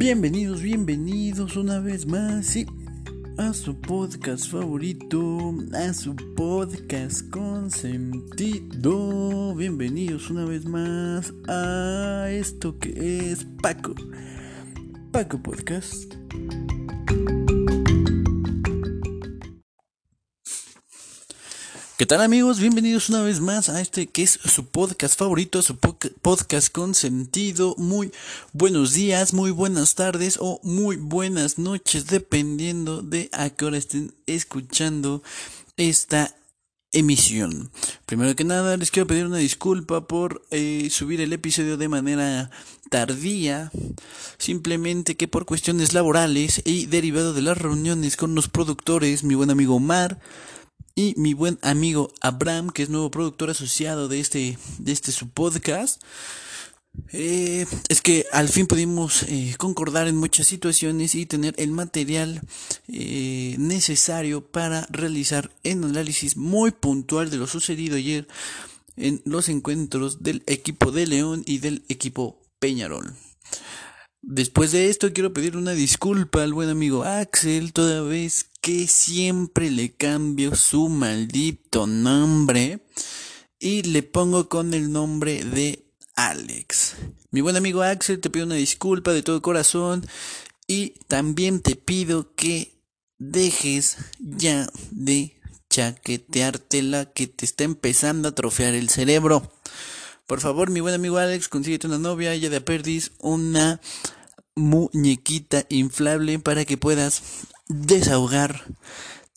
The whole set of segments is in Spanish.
Bienvenidos, bienvenidos una vez más, a su podcast favorito, a su podcast con sentido. Bienvenidos una vez más a esto que es Paco, Paco Podcast. ¿Qué tal amigos? Bienvenidos una vez más a este que es su podcast favorito, su podcast con sentido. Muy buenos días, muy buenas tardes o muy buenas noches, dependiendo de a qué hora estén escuchando esta emisión. Primero que nada, les quiero pedir una disculpa por eh, subir el episodio de manera tardía, simplemente que por cuestiones laborales y derivado de las reuniones con los productores, mi buen amigo Omar, y mi buen amigo Abraham, que es nuevo productor asociado de este, de este su podcast. Eh, es que al fin pudimos eh, concordar en muchas situaciones y tener el material eh, necesario para realizar un análisis muy puntual de lo sucedido ayer en los encuentros del equipo de León y del equipo Peñarol. Después de esto quiero pedir una disculpa al buen amigo Axel, toda vez que siempre le cambio su maldito nombre y le pongo con el nombre de Alex. Mi buen amigo Axel, te pido una disculpa de todo corazón y también te pido que dejes ya de chaqueteártela que te está empezando a trofear el cerebro. Por favor, mi buen amigo Alex, consíguete una novia, ella de aperdis, una muñequita inflable para que puedas desahogar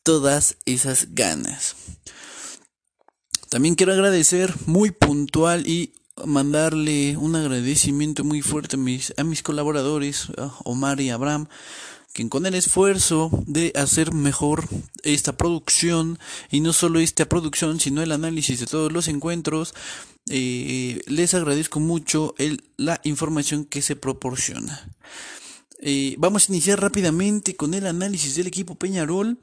todas esas ganas. También quiero agradecer muy puntual y mandarle un agradecimiento muy fuerte a mis, a mis colaboradores, Omar y Abraham, que con el esfuerzo de hacer mejor esta producción y no solo esta producción sino el análisis de todos los encuentros eh, les agradezco mucho la información que se proporciona. Eh, vamos a iniciar rápidamente con el análisis del equipo Peñarol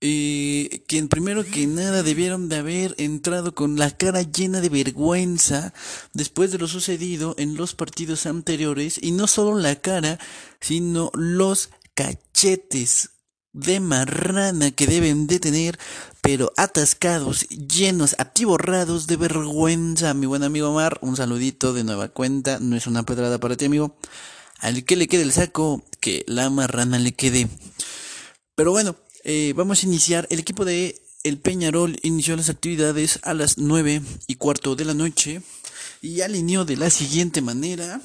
eh, quien primero que nada debieron de haber entrado con la cara llena de vergüenza después de lo sucedido en los partidos anteriores y no solo la cara sino los cachetes de marrana que deben de tener, pero atascados, llenos, atiborrados de vergüenza. Mi buen amigo Omar, un saludito de nueva cuenta, no es una pedrada para ti, amigo. Al que le quede el saco, que la marrana le quede. Pero bueno, eh, vamos a iniciar. El equipo de El Peñarol inició las actividades a las nueve y cuarto de la noche y alineó de la siguiente manera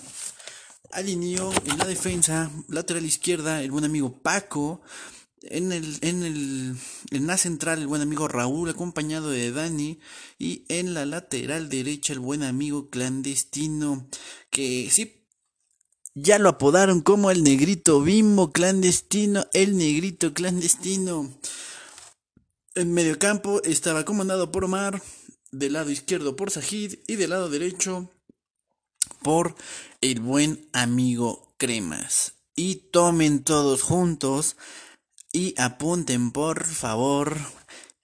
alineó en la defensa, lateral izquierda, el buen amigo Paco. En, el, en, el, en la central, el buen amigo Raúl, acompañado de Dani. Y en la lateral derecha, el buen amigo clandestino. Que sí, ya lo apodaron como el negrito bimbo clandestino. El negrito clandestino. En medio campo estaba comandado por Omar. Del lado izquierdo por Sajid. Y del lado derecho por el buen amigo Cremas. Y tomen todos juntos y apunten por favor.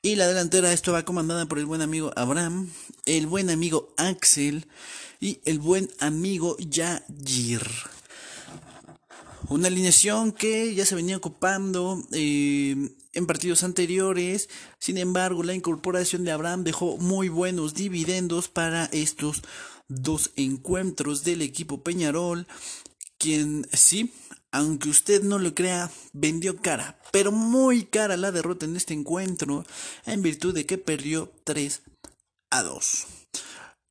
Y la delantera esto va comandada por el buen amigo Abraham, el buen amigo Axel y el buen amigo Yajir. Una alineación que ya se venía ocupando eh, en partidos anteriores. Sin embargo, la incorporación de Abraham dejó muy buenos dividendos para estos dos encuentros del equipo Peñarol, quien sí, aunque usted no lo crea, vendió cara, pero muy cara la derrota en este encuentro, en virtud de que perdió 3 a 2.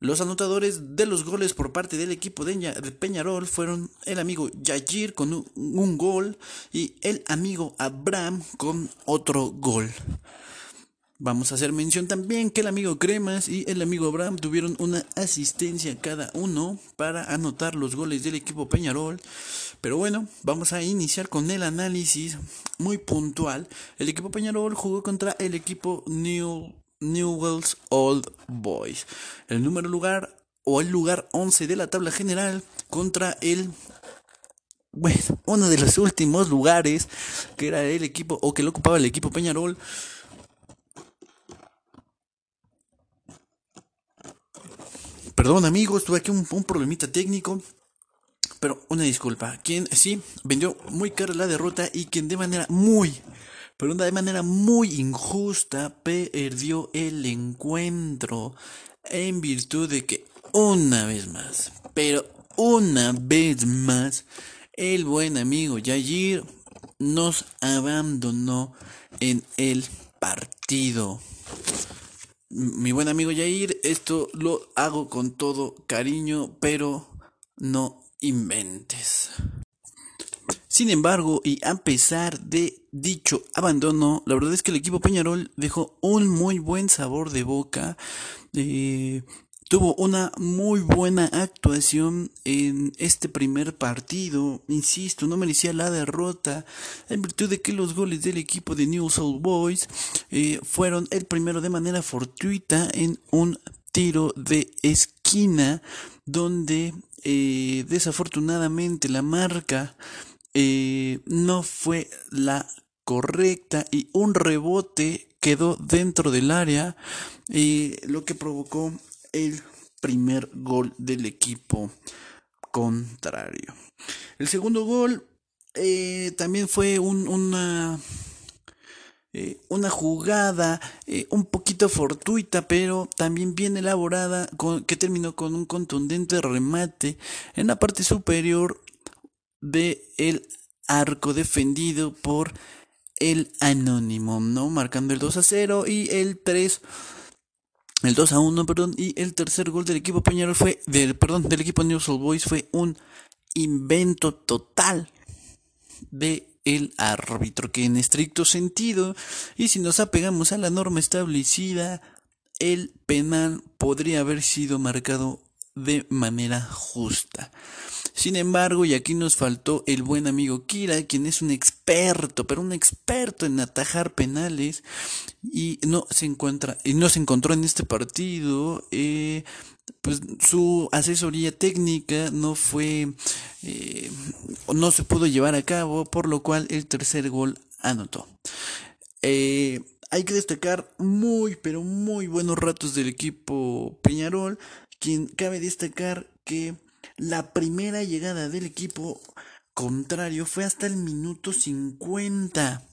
Los anotadores de los goles por parte del equipo de Peñarol fueron el amigo Yajir con un, un gol y el amigo Abraham con otro gol. Vamos a hacer mención también que el amigo Cremas y el amigo Abraham tuvieron una asistencia cada uno para anotar los goles del equipo Peñarol. Pero bueno, vamos a iniciar con el análisis muy puntual. El equipo Peñarol jugó contra el equipo New, Newell's Old Boys. El número lugar o el lugar 11 de la tabla general contra el bueno, uno de los últimos lugares que era el equipo o que lo ocupaba el equipo Peñarol Perdón amigos, tuve aquí un, problemita técnico. Pero una disculpa, quien sí vendió muy cara la derrota y quien de manera muy, pero de manera muy injusta perdió el encuentro en virtud de que una vez más, pero una vez más, el buen amigo Yayir nos abandonó en el partido. Mi buen amigo Yair, esto lo hago con todo cariño, pero no inventes. Sin embargo, y a pesar de dicho abandono, la verdad es que el equipo Peñarol dejó un muy buen sabor de boca. Eh, tuvo una muy buena actuación en este primer partido. Insisto, no merecía la derrota en virtud de que los goles del equipo de New Soul Boys eh, fueron el primero de manera fortuita en un tiro de esquina donde eh, desafortunadamente la marca eh, no fue la correcta y un rebote quedó dentro del área lo que provocó el primer gol del equipo contrario. El segundo gol eh, también fue una, eh, una jugada eh, un poquito fortuita, pero también bien elaborada, que terminó con un contundente remate en la parte superior del el arco defendido por el anónimo, ¿no? Marcando el 2 a 0 y el 3 el 2 a 1, perdón, y el tercer gol del equipo Peñarol fue, del, perdón, del equipo News Old Boys fue un invento total de el árbitro, que en estricto sentido, y si nos apegamos a la norma establecida, el penal podría haber sido marcado de manera justa. Sin embargo, y aquí nos faltó el buen amigo Kira, quien es un experto, pero un experto en atajar penales, y no se encuentra, y no se encontró en este partido, eh, pues su asesoría técnica no fue, eh, no se pudo llevar a cabo, por lo cual el tercer gol anotó. Eh, hay que destacar muy, pero muy buenos ratos del equipo Peñarol, quien cabe destacar que la primera llegada del equipo contrario fue hasta el minuto 50.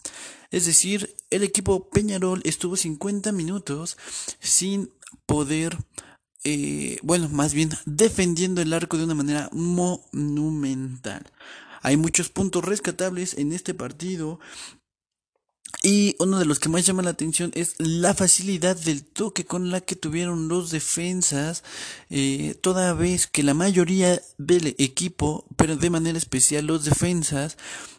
Es decir, el equipo Peñarol estuvo 50 minutos sin poder, eh, bueno, más bien defendiendo el arco de una manera monumental. Hay muchos puntos rescatables en este partido. Y uno de los que más llama la atención es la facilidad del toque con la que tuvieron los defensas, eh, toda vez que la mayoría del equipo, pero de manera especial los defensas,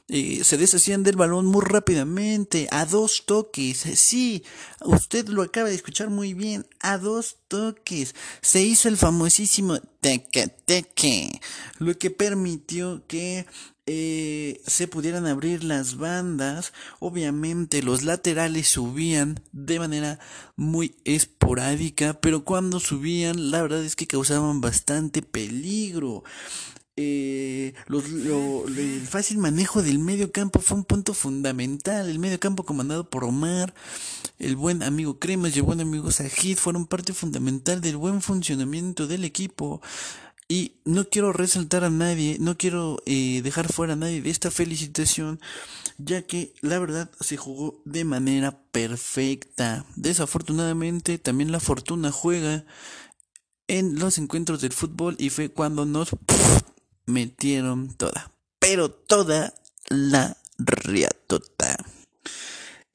eh, se deshacían del balón muy rápidamente, a dos toques. Sí, usted lo acaba de escuchar muy bien, a dos toques. Se hizo el famosísimo teque teque, lo que permitió que eh, se pudieran abrir las bandas. Obviamente los laterales subían de manera muy esporádica, pero cuando subían la verdad es que causaban bastante peligro. Eh, el fácil manejo del medio campo fue un punto fundamental. El medio campo comandado por Omar, el buen amigo Cremas y el buen amigo Sajid fueron parte fundamental del buen funcionamiento del equipo. Y no quiero resaltar a nadie, no quiero eh, dejar fuera a nadie de esta felicitación, ya que la verdad se jugó de manera perfecta. Desafortunadamente también la fortuna juega en los encuentros del fútbol y fue cuando nos metieron toda, pero toda la riatota.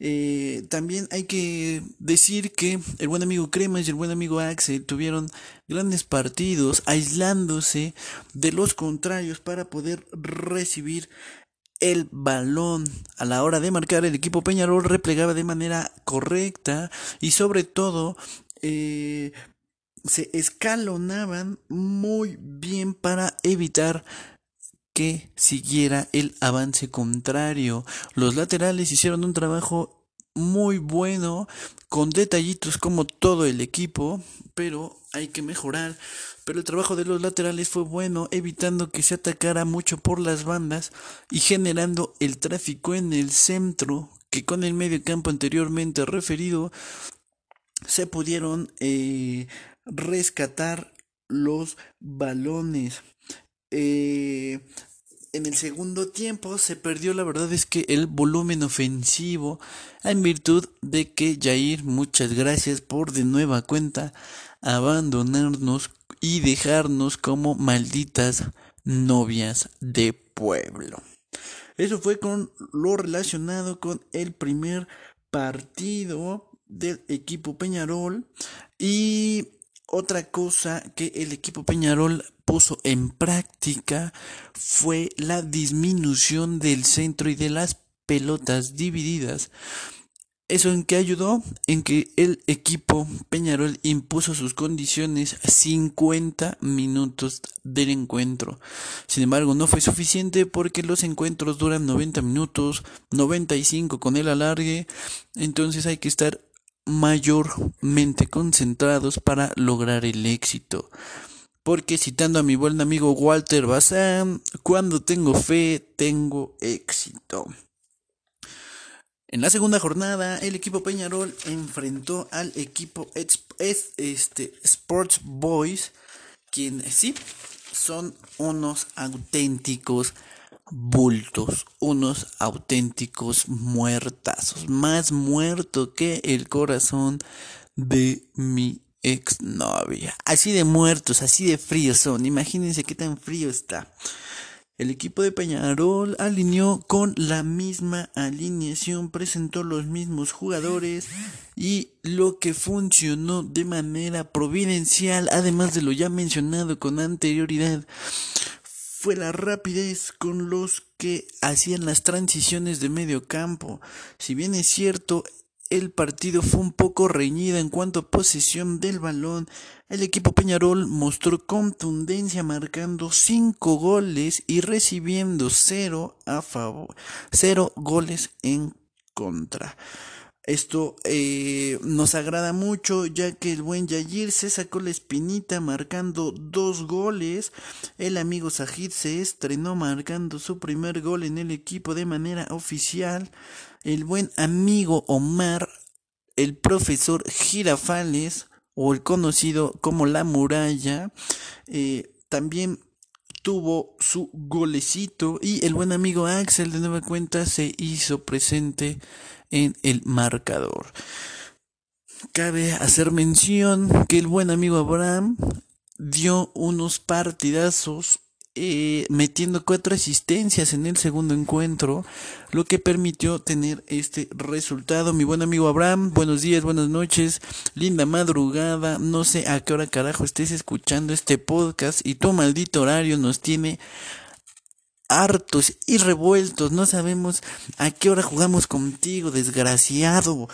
Eh, también hay que decir que el buen amigo Cremas y el buen amigo Axel tuvieron grandes partidos aislándose de los contrarios para poder recibir el balón. A la hora de marcar el equipo Peñarol replegaba de manera correcta y sobre todo eh, se escalonaban muy bien para evitar que siguiera el avance contrario. Los laterales hicieron un trabajo muy bueno, con detallitos como todo el equipo, pero hay que mejorar. Pero el trabajo de los laterales fue bueno, evitando que se atacara mucho por las bandas y generando el tráfico en el centro, que con el medio campo anteriormente referido se pudieron eh, rescatar los balones. Eh, en el segundo tiempo se perdió, la verdad es que el volumen ofensivo, en virtud de que Jair, muchas gracias por de nueva cuenta abandonarnos y dejarnos como malditas novias de pueblo. Eso fue con lo relacionado con el primer partido del equipo Peñarol y otra cosa que el equipo Peñarol puso en práctica fue la disminución del centro y de las pelotas divididas. ¿Eso en qué ayudó? En que el equipo Peñarol impuso sus condiciones 50 minutos del encuentro. Sin embargo, no fue suficiente porque los encuentros duran 90 minutos, 95 con el alargue. Entonces hay que estar mayormente concentrados para lograr el éxito. Porque citando a mi buen amigo Walter Bazán, cuando tengo fe, tengo éxito. En la segunda jornada, el equipo Peñarol enfrentó al equipo este, Sports Boys, quienes sí son unos auténticos bultos, unos auténticos muertazos, más muerto que el corazón de mi exnovia. Así de muertos, así de fríos son. Imagínense qué tan frío está. El equipo de Peñarol alineó con la misma alineación, presentó los mismos jugadores y lo que funcionó de manera providencial, además de lo ya mencionado con anterioridad, fue la rapidez con los que hacían las transiciones de medio campo. Si bien es cierto, el partido fue un poco reñido en cuanto a posesión del balón. El equipo Peñarol mostró contundencia marcando 5 goles y recibiendo 0 a favor, 0 goles en contra. Esto eh, nos agrada mucho ya que el buen Yayir se sacó la espinita marcando dos goles. El amigo Sajid se estrenó marcando su primer gol en el equipo de manera oficial el buen amigo Omar, el profesor Girafales, o el conocido como la muralla, eh, también tuvo su golecito y el buen amigo Axel de nueva cuenta se hizo presente en el marcador. Cabe hacer mención que el buen amigo Abraham dio unos partidazos eh, metiendo cuatro asistencias en el segundo encuentro, lo que permitió tener este resultado. Mi buen amigo Abraham, buenos días, buenas noches, linda madrugada, no sé a qué hora carajo estés escuchando este podcast y tu maldito horario nos tiene hartos y revueltos, no sabemos a qué hora jugamos contigo, desgraciado.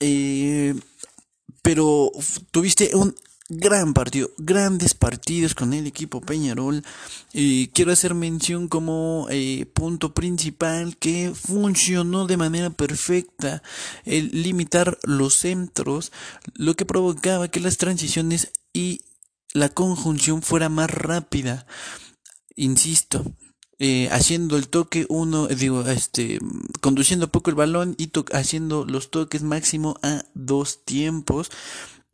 Eh, pero tuviste un gran partido, grandes partidos con el equipo Peñarol. y quiero hacer mención como eh, punto principal que funcionó de manera perfecta el limitar los centros, lo que provocaba que las transiciones y la conjunción fuera más rápida. Insisto, eh, haciendo el toque uno, digo, este, conduciendo poco el balón y haciendo los toques máximo a dos tiempos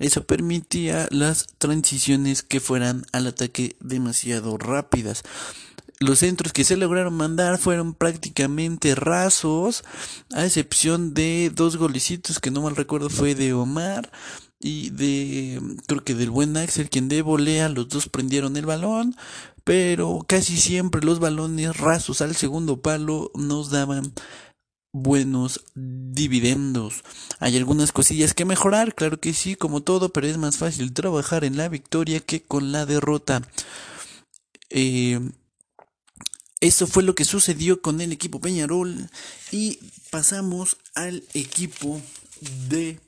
eso permitía las transiciones que fueran al ataque demasiado rápidas. Los centros que se lograron mandar fueron prácticamente rasos, a excepción de dos golecitos que no mal recuerdo fue de Omar y de creo que del buen Axel quien de volea los dos prendieron el balón pero casi siempre los balones rasos al segundo palo nos daban buenos dividendos. Hay algunas cosillas que mejorar, claro que sí, como todo, pero es más fácil trabajar en la victoria que con la derrota. Eh, eso fue lo que sucedió con el equipo Peñarol y pasamos al equipo de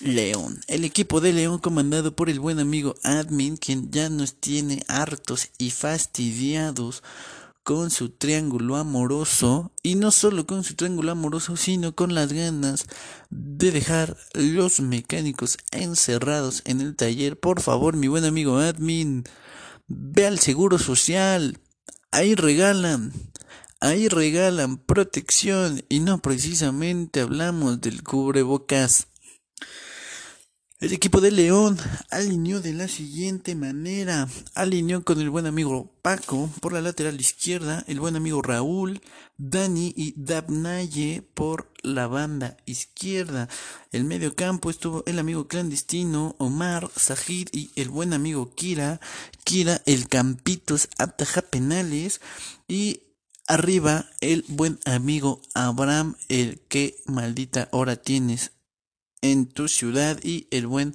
León. El equipo de León comandado por el buen amigo Admin, quien ya nos tiene hartos y fastidiados con su triángulo amoroso y no solo con su triángulo amoroso sino con las ganas de dejar los mecánicos encerrados en el taller. Por favor mi buen amigo admin ve al seguro social. Ahí regalan ahí regalan protección. Y no precisamente hablamos del cubrebocas El equipo de León alineó de la siguiente manera. Alineó con el buen amigo Paco por la lateral izquierda, el buen amigo Raúl, Dani y Dabnaye por la banda izquierda. El medio campo estuvo el amigo clandestino Omar, Sajid y el buen amigo Kira. Kira, el Campitos ataja penales y arriba el buen amigo Abraham, el que maldita hora tienes en tu ciudad y el buen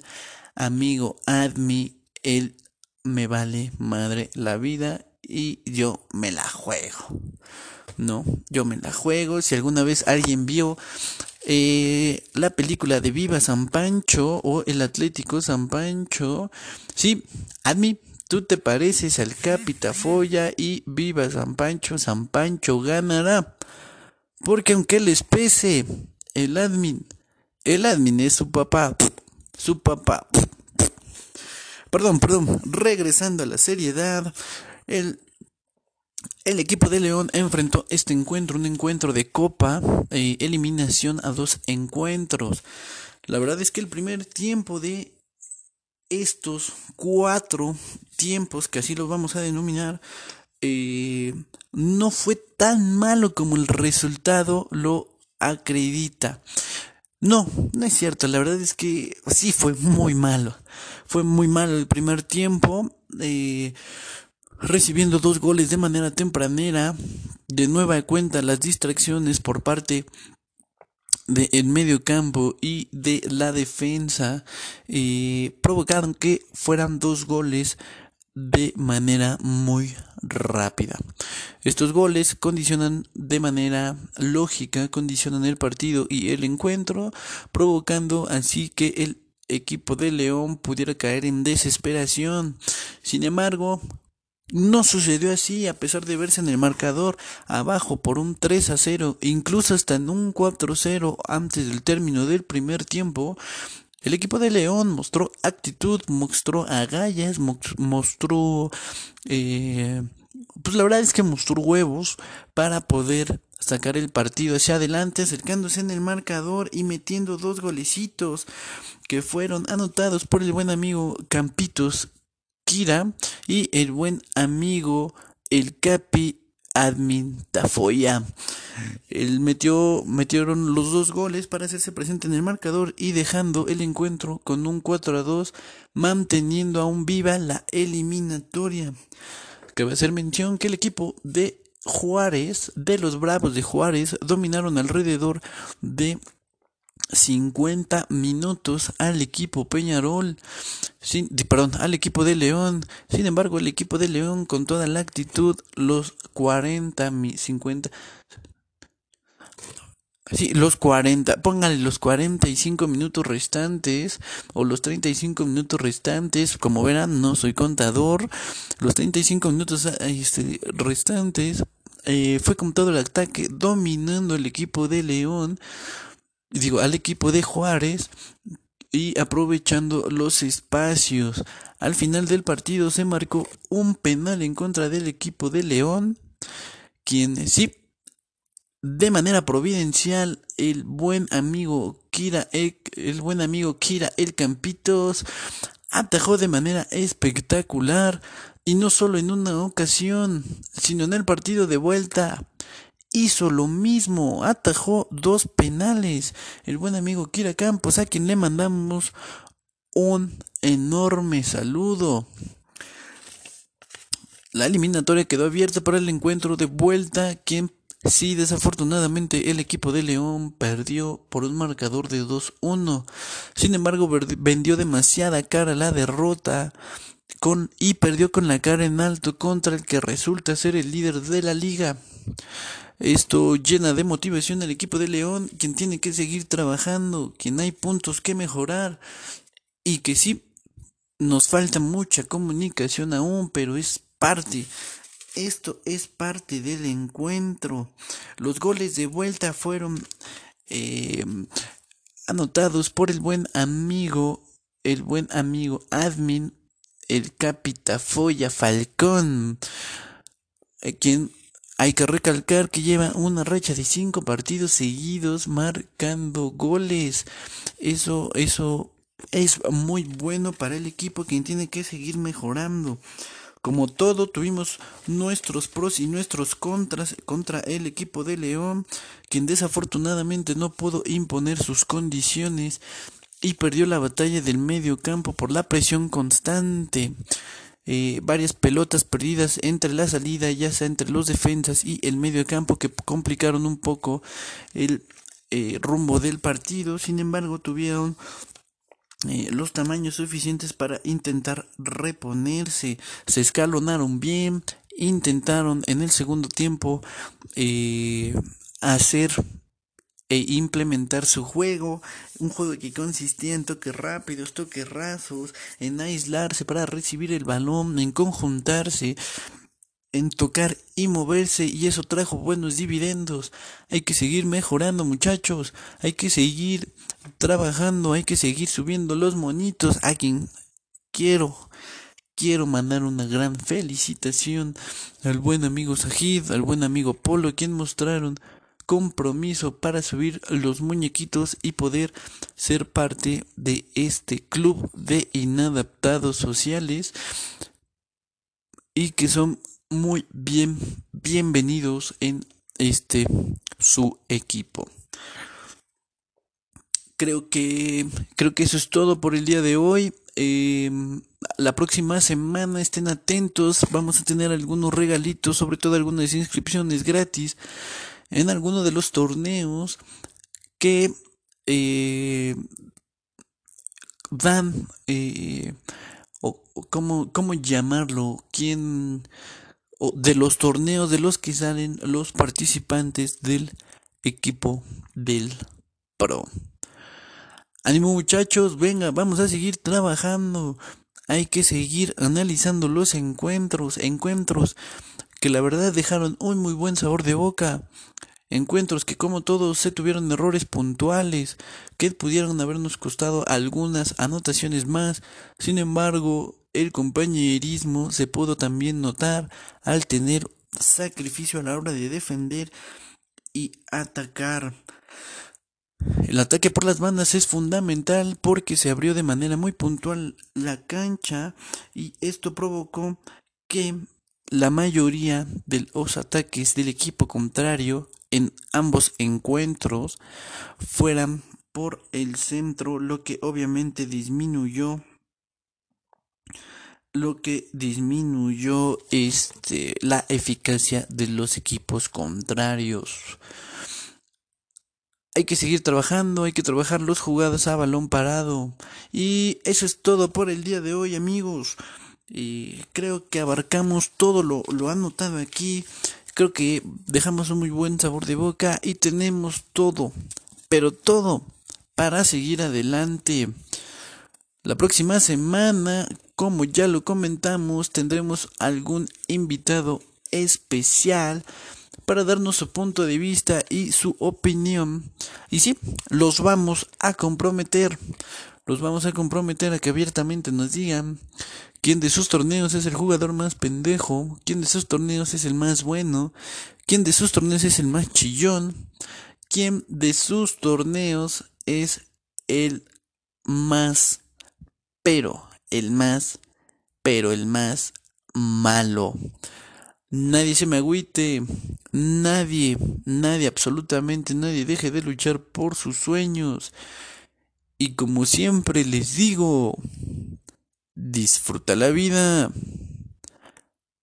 amigo Admi, él me vale madre la vida y yo me la juego. No, yo me la juego. Si alguna vez alguien vio eh, la película de Viva San Pancho o El Atlético San Pancho, sí, Admi, tú te pareces al Capitafolla y Viva San Pancho, San Pancho ganará. Porque aunque les pese, el admin el admin es su papá. Su papá. Perdón, perdón. Regresando a la seriedad. El, el equipo de León enfrentó este encuentro, un encuentro de copa, eh, eliminación a dos encuentros. La verdad es que el primer tiempo de estos cuatro tiempos, que así los vamos a denominar, eh, no fue tan malo como el resultado lo acredita. No, no es cierto. La verdad es que sí fue muy malo. Fue muy malo el primer tiempo. Eh, recibiendo dos goles de manera tempranera. De nueva cuenta las distracciones por parte del medio campo y de la defensa eh, provocaron que fueran dos goles de manera muy rápida. Estos goles condicionan de manera lógica, condicionan el partido y el encuentro, provocando así que el equipo de León pudiera caer en desesperación. Sin embargo, no sucedió así, a pesar de verse en el marcador abajo por un 3 a 0, incluso hasta en un 4 a 0 antes del término del primer tiempo, el equipo de León mostró actitud, mostró agallas, mostró... Eh, pues la verdad es que mostró huevos para poder sacar el partido hacia adelante, acercándose en el marcador y metiendo dos golecitos que fueron anotados por el buen amigo Campitos Kira y el buen amigo el Capi Admin Tafoya. Él metió, metieron los dos goles para hacerse presente en el marcador y dejando el encuentro con un 4 a 2, manteniendo aún viva la eliminatoria. A ser mención que el equipo de Juárez, de los Bravos de Juárez, dominaron alrededor de 50 minutos al equipo Peñarol, sin, perdón, al equipo de León. Sin embargo, el equipo de León con toda la actitud, los 40, 50, Sí, los 40, póngale los 45 minutos restantes o los 35 minutos restantes, como verán, no soy contador, los 35 minutos este, restantes eh, fue con todo el ataque dominando el equipo de León digo, al equipo de Juárez y aprovechando los espacios. Al final del partido se marcó un penal en contra del equipo de León, quien sí, de manera providencial, el buen amigo Kira, el, el buen amigo Kira El Campitos atajó de manera espectacular y no solo en una ocasión, sino en el partido de vuelta hizo lo mismo, atajó dos penales. El buen amigo Kira Campos, a quien le mandamos un enorme saludo. La eliminatoria quedó abierta para el encuentro de vuelta, quien sí desafortunadamente el equipo de León perdió por un marcador de 2-1. Sin embargo, vendió demasiada cara la derrota y perdió con la cara en alto contra el que resulta ser el líder de la liga. Esto llena de motivación al equipo de León, quien tiene que seguir trabajando, quien hay puntos que mejorar y que sí nos falta mucha comunicación aún, pero es parte. Esto es parte del encuentro. Los goles de vuelta fueron eh, anotados por el buen amigo, el buen amigo admin, el Capitafoya Falcón, eh, quien hay que recalcar que lleva una racha de cinco partidos seguidos marcando goles. Eso, eso es muy bueno para el equipo quien tiene que seguir mejorando. Como todo, tuvimos nuestros pros y nuestros contras contra el equipo de León, quien desafortunadamente no pudo imponer sus condiciones y perdió la batalla del medio campo por la presión constante. Eh, varias pelotas perdidas entre la salida, ya sea entre los defensas y el medio campo, que complicaron un poco el eh, rumbo del partido. Sin embargo, tuvieron eh, los tamaños suficientes para intentar reponerse. Se escalonaron bien, intentaron en el segundo tiempo hacer e implementar su juego, un juego que consistía en toques rápidos, toques rasos, en aislarse para recibir el balón, en conjuntarse, en tocar y moverse y eso trajo buenos dividendos. Hay que seguir mejorando muchachos, hay que seguir trabajando, hay que seguir subiendo los monitos a quien quiero. Quiero mandar una gran felicitación al buen amigo Sajid, al buen amigo Polo, quien mostraron compromiso para subir los muñequitos y poder ser parte de este club de inadaptados sociales y que son muy bien bienvenidos en este su equipo. Creo que creo que eso es todo por el día de hoy. Em, la próxima semana estén atentos, vamos a tener algunos regalitos, sobre todo algunas inscripciones gratis en alguno de los torneos que eh, dan, eh, o, cómo, cómo llamarlo, quién, o de los torneos de los que salen los participantes del equipo del Pro. Ánimo muchachos, venga, vamos a seguir trabajando. Hay que seguir analizando los encuentros, encuentros que la verdad dejaron un muy buen sabor de boca. Encuentros que como todos se tuvieron errores puntuales que pudieron habernos costado algunas anotaciones más. Sin embargo, el compañerismo se pudo también notar al tener sacrificio a la hora de defender y atacar. El ataque por las bandas es fundamental porque se abrió de manera muy puntual la cancha y esto provocó que la mayoría de los ataques del equipo contrario en ambos encuentros fueran por el centro, lo que obviamente disminuyó lo que disminuyó este la eficacia de los equipos contrarios. Hay que seguir trabajando, hay que trabajar los jugadas a balón parado. Y eso es todo por el día de hoy, amigos. Y creo que abarcamos todo lo, lo anotado aquí. Creo que dejamos un muy buen sabor de boca y tenemos todo, pero todo para seguir adelante. La próxima semana, como ya lo comentamos, tendremos algún invitado especial para darnos su punto de vista y su opinión. Y sí, los vamos a comprometer. Los vamos a comprometer a que abiertamente nos digan quién de sus torneos es el jugador más pendejo, quién de sus torneos es el más bueno, quién de sus torneos es el más chillón, quién de sus torneos es el más, pero el más, pero el más malo. Nadie se me agüite, nadie, nadie, absolutamente nadie deje de luchar por sus sueños. Y como siempre les digo, disfruta la vida,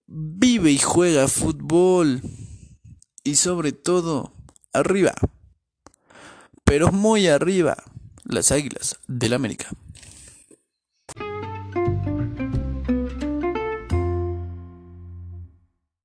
vive y juega fútbol y sobre todo, arriba, pero muy arriba, las águilas del América.